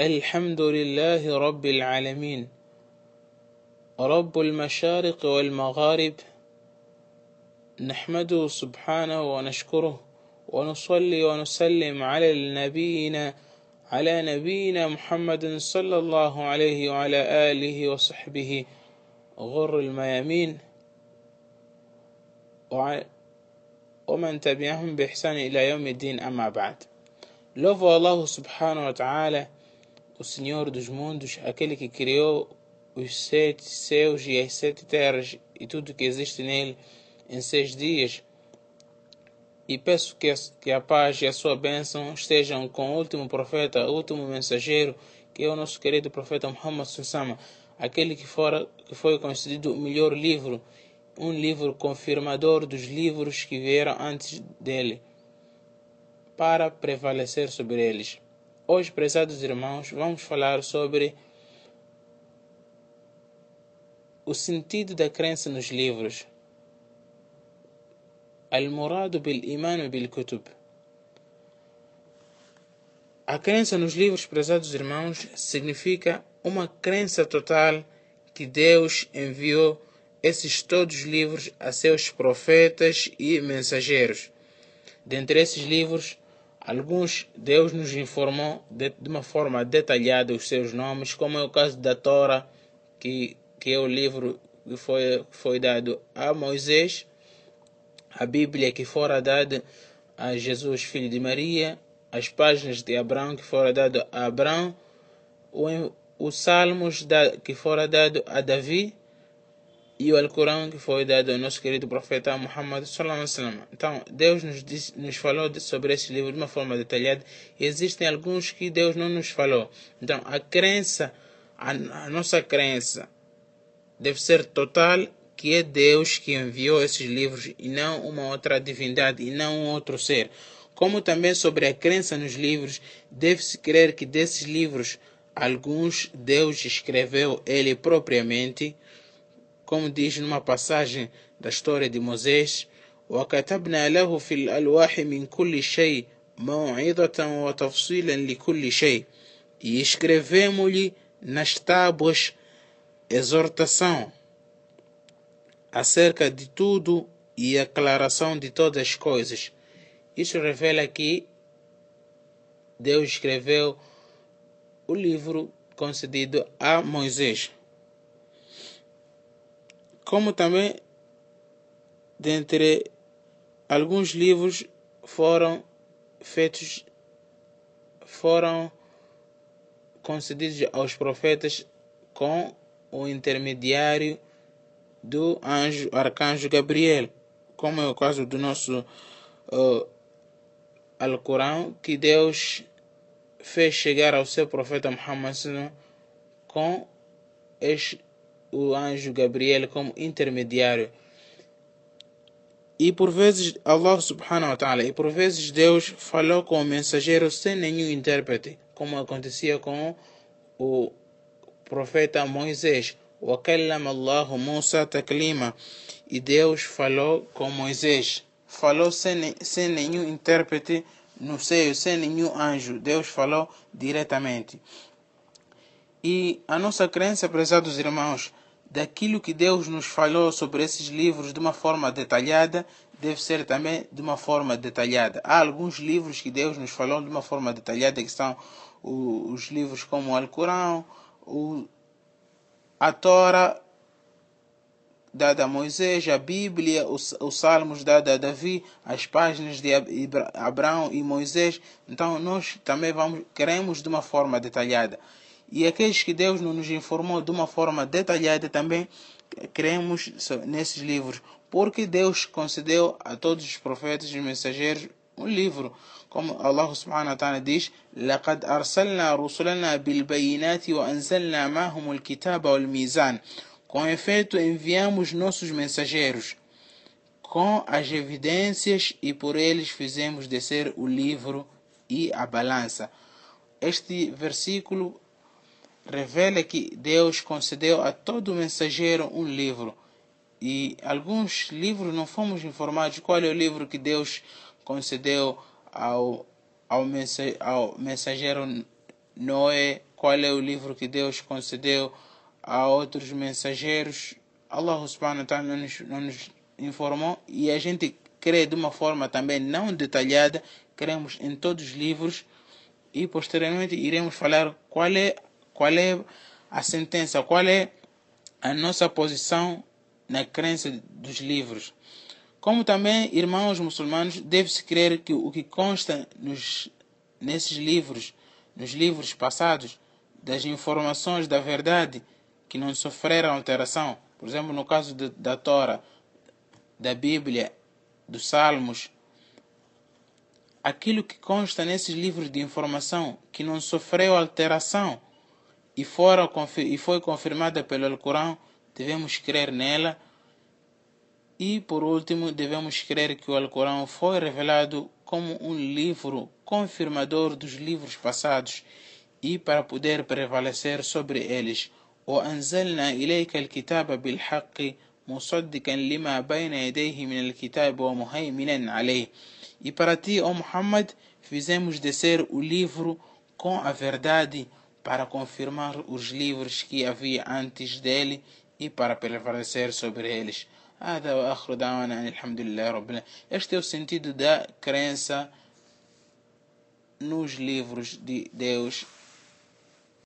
الحمد لله رب العالمين. رب المشارق والمغارب. نحمده سبحانه ونشكره ونصلي ونسلم على النبينا على نبينا محمد صلى الله عليه وعلى آله وصحبه. غر الميامين. ومن تبعهم بإحسان إلى يوم الدين أما بعد. Louvo Allah subhanahu wa o Senhor dos mundos, aquele que criou os sete céus e as sete terras e tudo que existe nele em seis dias. E peço que a, que a paz e a sua bênção estejam com o último profeta, o último mensageiro, que é o nosso querido profeta Muhammad Sussama, aquele que, fora, que foi concedido o melhor livro, um livro confirmador dos livros que vieram antes dele para prevalecer sobre eles. Hoje, prezados irmãos, vamos falar sobre o sentido da crença nos livros. Al-Muradu bil-Iman bil-Kutub. A crença nos livros, prezados irmãos, significa uma crença total que Deus enviou esses todos os livros a seus profetas e mensageiros. Dentre esses livros, Alguns Deus nos informou de, de, uma forma detalhada os seus nomes, como é o caso da Torá, que, que é o livro que foi, foi dado a Moisés, a Bíblia que fora dada a Jesus, filho de Maria, as páginas de Abraão que fora dado a Abraão, os salmos da, que fora dado a Davi, e o Alcorão que foi dado ao nosso querido profeta Muhammad sallallahu Então, Deus nos, nos falou sobre esse livro de uma forma detalhada. Existem alguns que Deus não nos falou. Então, a crença, a, a nossa crença deve ser total que é Deus que enviou esses livros e não uma outra divindade e não um outro ser. Como também sobre a crença nos livros, deve-se crer que desses livros alguns Deus escreveu ele propriamente como diz numa passagem da história de Moisés, وكتبنا له في الألواح من كل شيء موعظة وتفصيلا لكل شيء e escrevemos-lhe nas tábuas exortação acerca de tudo e aclaração de todas as coisas. Isso revela que Deus escreveu o livro concedido a Moisés como também dentre alguns livros foram feitos foram concedidos aos profetas com o intermediário do anjo arcanjo Gabriel, como é o caso do nosso uh, Alcorão, que Deus fez chegar ao seu profeta Muhammad com este o anjo Gabriel como intermediário. E por vezes Allah subhanahu wa ta'ala, e por vezes Deus falou com o mensageiro sem nenhum intérprete, como acontecia com o profeta Moisés. وَكَلَّمَ اللَّهُ مُوسَى تَكْلِيمًا E Deus falou com Moisés. Falou sem, sem nenhum intérprete no seio, sem nenhum anjo. Deus falou diretamente. E a nossa crença, prezados irmãos, daquilo que Deus nos falou sobre esses livros de uma forma detalhada, deve ser também de uma forma detalhada. Há alguns livros que Deus nos falou de uma forma detalhada, que são os livros como o Alcorão, a Torá dada a Moisés, a Bíblia, os, os Salmos dada a Davi, as páginas de Abraão e Moisés. Então nós também vamos queremos de uma forma detalhada e aqueles que Deus nos informou de uma forma detalhada também cremos nesses livros, porque Deus concedeu a todos os profetas e mensageiros um livro, como Allah subhanahu wa ta'ala diz. Com efeito, enviamos nossos mensageiros com as evidências e por eles fizemos descer o livro e a balança. Este versículo revela que Deus concedeu a todo mensageiro um livro. E alguns livros não fomos informados qual é o livro que Deus concedeu ao, ao, mensageiro Noé, qual é o livro que Deus concedeu a outros mensageiros. Allah subhanahu wa ta'ala nos, nos informou e a gente crê de uma forma também não detalhada, cremos em todos os livros e posteriormente iremos falar qual é, qual é a sentença, qual é a nossa posição na crença dos livros. Como também, irmãos muçulmanos, deve-se crer que o que consta nos, nesses livros, nos livros passados, das informações da verdade que não sofreram alteração, por exemplo, no caso de, da Tora, da Bíblia, dos Salmos, aquilo que consta nesses livros de informação que não sofreu alteração e, fora, e foi confirmada pelo Alcorão, devemos crer nela. E por último, devemos crer que o Alcorão foi revelado como um livro confirmador dos livros passados e para poder prevalecer sobre eles. وأنزلنا إليك الكتاب بالحق مصدقا لما بين يديه من الكتاب ومهيمنا عليه E para ti, ó Muhammad, fizemos descer o livro com a verdade para confirmar os livros que havia antes dele e para prevalecer sobre eles. Este é o sentido da crença nos livros de Deus